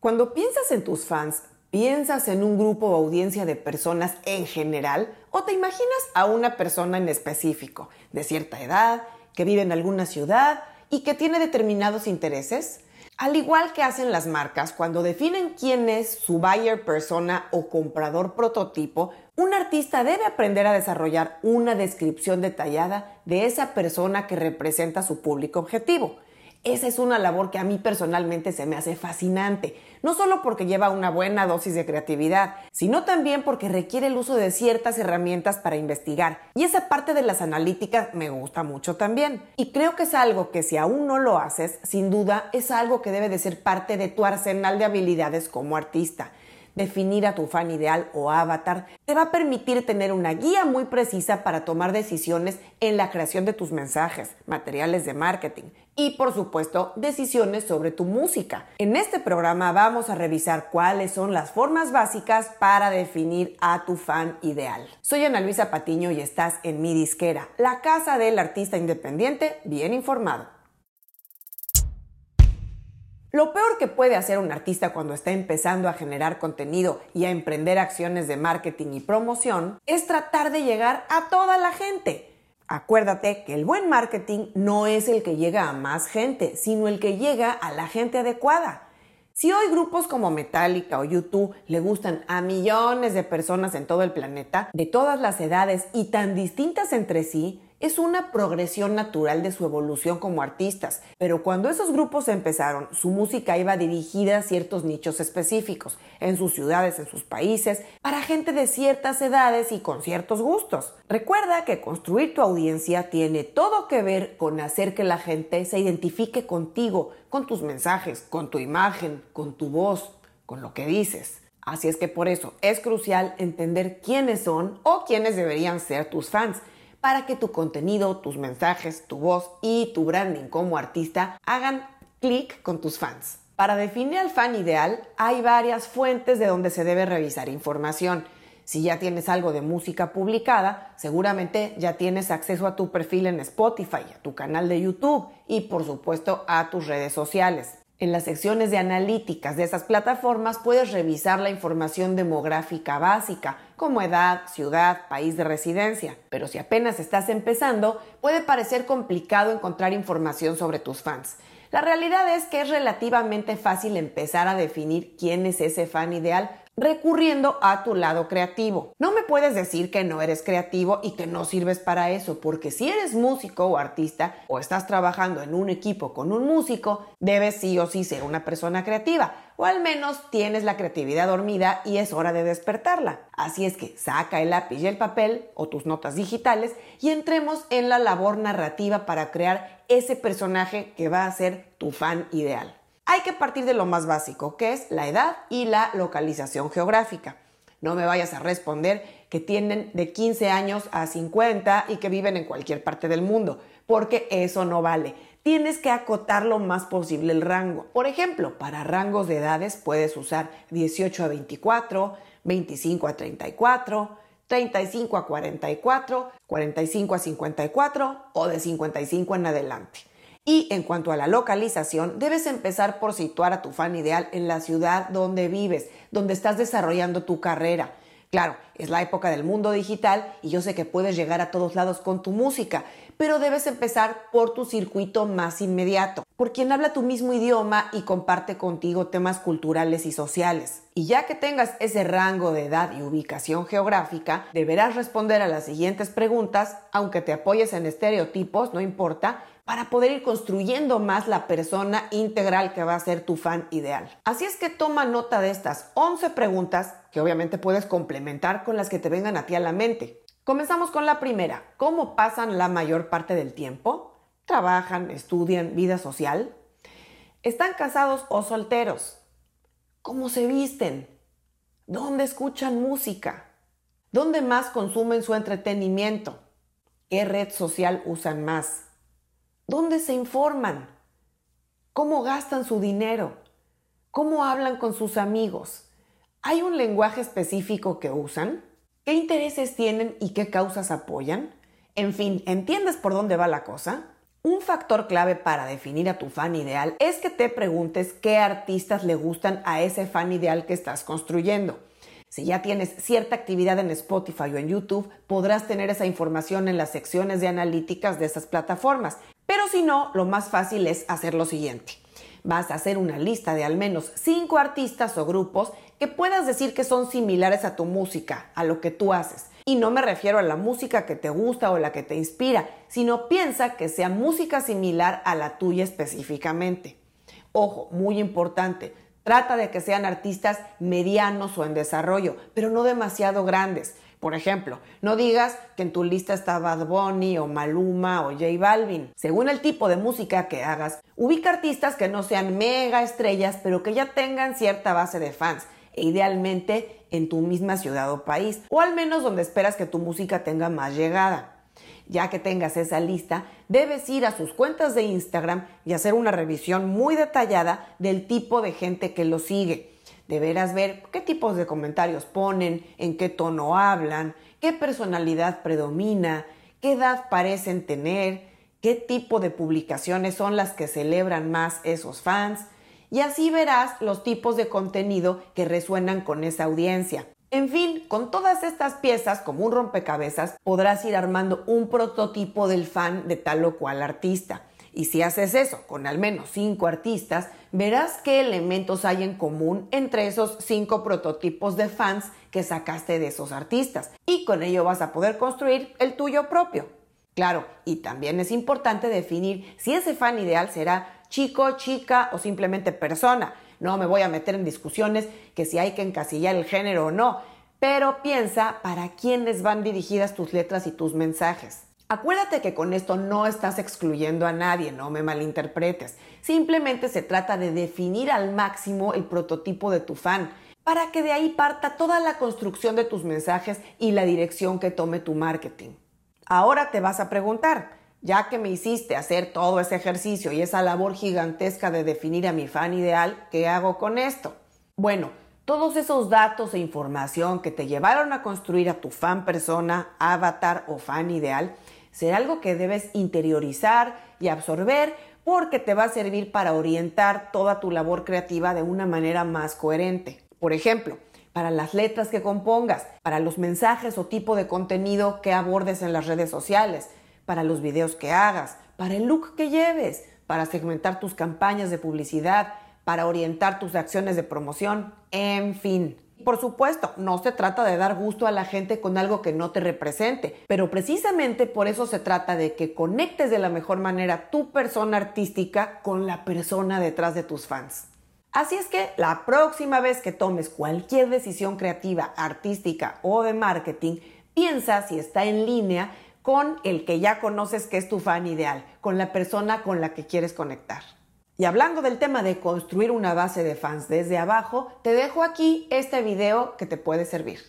Cuando piensas en tus fans, ¿piensas en un grupo o audiencia de personas en general o te imaginas a una persona en específico, de cierta edad, que vive en alguna ciudad y que tiene determinados intereses? Al igual que hacen las marcas, cuando definen quién es su buyer persona o comprador prototipo, un artista debe aprender a desarrollar una descripción detallada de esa persona que representa su público objetivo. Esa es una labor que a mí personalmente se me hace fascinante, no solo porque lleva una buena dosis de creatividad, sino también porque requiere el uso de ciertas herramientas para investigar. Y esa parte de las analíticas me gusta mucho también. Y creo que es algo que si aún no lo haces, sin duda es algo que debe de ser parte de tu arsenal de habilidades como artista definir a tu fan ideal o avatar, te va a permitir tener una guía muy precisa para tomar decisiones en la creación de tus mensajes, materiales de marketing y por supuesto decisiones sobre tu música. En este programa vamos a revisar cuáles son las formas básicas para definir a tu fan ideal. Soy Ana Luisa Patiño y estás en mi disquera, la casa del artista independiente bien informado. Lo peor que puede hacer un artista cuando está empezando a generar contenido y a emprender acciones de marketing y promoción es tratar de llegar a toda la gente. Acuérdate que el buen marketing no es el que llega a más gente, sino el que llega a la gente adecuada. Si hoy grupos como Metallica o YouTube le gustan a millones de personas en todo el planeta, de todas las edades y tan distintas entre sí, es una progresión natural de su evolución como artistas, pero cuando esos grupos empezaron, su música iba dirigida a ciertos nichos específicos, en sus ciudades, en sus países, para gente de ciertas edades y con ciertos gustos. Recuerda que construir tu audiencia tiene todo que ver con hacer que la gente se identifique contigo, con tus mensajes, con tu imagen, con tu voz, con lo que dices. Así es que por eso es crucial entender quiénes son o quiénes deberían ser tus fans para que tu contenido, tus mensajes, tu voz y tu branding como artista hagan clic con tus fans. Para definir al fan ideal hay varias fuentes de donde se debe revisar información. Si ya tienes algo de música publicada, seguramente ya tienes acceso a tu perfil en Spotify, a tu canal de YouTube y por supuesto a tus redes sociales. En las secciones de analíticas de esas plataformas puedes revisar la información demográfica básica, como edad, ciudad, país de residencia. Pero si apenas estás empezando, puede parecer complicado encontrar información sobre tus fans. La realidad es que es relativamente fácil empezar a definir quién es ese fan ideal recurriendo a tu lado creativo. No me puedes decir que no eres creativo y que no sirves para eso, porque si eres músico o artista o estás trabajando en un equipo con un músico, debes sí o sí ser una persona creativa, o al menos tienes la creatividad dormida y es hora de despertarla. Así es que saca el lápiz y el papel o tus notas digitales y entremos en la labor narrativa para crear ese personaje que va a ser tu fan ideal hay que partir de lo más básico, que es la edad y la localización geográfica. No me vayas a responder que tienen de 15 años a 50 y que viven en cualquier parte del mundo, porque eso no vale. Tienes que acotar lo más posible el rango. Por ejemplo, para rangos de edades puedes usar 18 a 24, 25 a 34, 35 a 44, 45 a 54 o de 55 en adelante. Y en cuanto a la localización, debes empezar por situar a tu fan ideal en la ciudad donde vives, donde estás desarrollando tu carrera. Claro, es la época del mundo digital y yo sé que puedes llegar a todos lados con tu música, pero debes empezar por tu circuito más inmediato, por quien habla tu mismo idioma y comparte contigo temas culturales y sociales. Y ya que tengas ese rango de edad y ubicación geográfica, deberás responder a las siguientes preguntas, aunque te apoyes en estereotipos, no importa, para poder ir construyendo más la persona integral que va a ser tu fan ideal. Así es que toma nota de estas 11 preguntas que obviamente puedes complementar con las que te vengan a ti a la mente. Comenzamos con la primera. ¿Cómo pasan la mayor parte del tiempo? ¿Trabajan, estudian, vida social? ¿Están casados o solteros? ¿Cómo se visten? ¿Dónde escuchan música? ¿Dónde más consumen su entretenimiento? ¿Qué red social usan más? ¿Dónde se informan? ¿Cómo gastan su dinero? ¿Cómo hablan con sus amigos? ¿Hay un lenguaje específico que usan? ¿Qué intereses tienen y qué causas apoyan? En fin, ¿entiendes por dónde va la cosa? Un factor clave para definir a tu fan ideal es que te preguntes qué artistas le gustan a ese fan ideal que estás construyendo. Si ya tienes cierta actividad en Spotify o en YouTube, podrás tener esa información en las secciones de analíticas de esas plataformas. Pero si no, lo más fácil es hacer lo siguiente. Vas a hacer una lista de al menos 5 artistas o grupos que puedas decir que son similares a tu música, a lo que tú haces. Y no me refiero a la música que te gusta o la que te inspira, sino piensa que sea música similar a la tuya específicamente. Ojo, muy importante, trata de que sean artistas medianos o en desarrollo, pero no demasiado grandes. Por ejemplo, no digas que en tu lista está Bad Bunny o Maluma o J Balvin. Según el tipo de música que hagas, ubica artistas que no sean mega estrellas, pero que ya tengan cierta base de fans e idealmente en tu misma ciudad o país, o al menos donde esperas que tu música tenga más llegada. Ya que tengas esa lista, debes ir a sus cuentas de Instagram y hacer una revisión muy detallada del tipo de gente que lo sigue. Deberás ver qué tipos de comentarios ponen, en qué tono hablan, qué personalidad predomina, qué edad parecen tener, qué tipo de publicaciones son las que celebran más esos fans, y así verás los tipos de contenido que resuenan con esa audiencia. En fin, con todas estas piezas como un rompecabezas podrás ir armando un prototipo del fan de tal o cual artista. Y si haces eso con al menos cinco artistas, verás qué elementos hay en común entre esos cinco prototipos de fans que sacaste de esos artistas. Y con ello vas a poder construir el tuyo propio. Claro, y también es importante definir si ese fan ideal será chico, chica o simplemente persona. No me voy a meter en discusiones que si hay que encasillar el género o no, pero piensa para quiénes van dirigidas tus letras y tus mensajes. Acuérdate que con esto no estás excluyendo a nadie, no me malinterpretes. Simplemente se trata de definir al máximo el prototipo de tu fan, para que de ahí parta toda la construcción de tus mensajes y la dirección que tome tu marketing. Ahora te vas a preguntar, ya que me hiciste hacer todo ese ejercicio y esa labor gigantesca de definir a mi fan ideal, ¿qué hago con esto? Bueno, todos esos datos e información que te llevaron a construir a tu fan persona, avatar o fan ideal, será algo que debes interiorizar y absorber porque te va a servir para orientar toda tu labor creativa de una manera más coherente. Por ejemplo, para las letras que compongas, para los mensajes o tipo de contenido que abordes en las redes sociales, para los videos que hagas, para el look que lleves, para segmentar tus campañas de publicidad, para orientar tus acciones de promoción, en fin. Por supuesto, no se trata de dar gusto a la gente con algo que no te represente, pero precisamente por eso se trata de que conectes de la mejor manera tu persona artística con la persona detrás de tus fans. Así es que la próxima vez que tomes cualquier decisión creativa, artística o de marketing, piensa si está en línea con el que ya conoces que es tu fan ideal, con la persona con la que quieres conectar. Y hablando del tema de construir una base de fans desde abajo, te dejo aquí este video que te puede servir.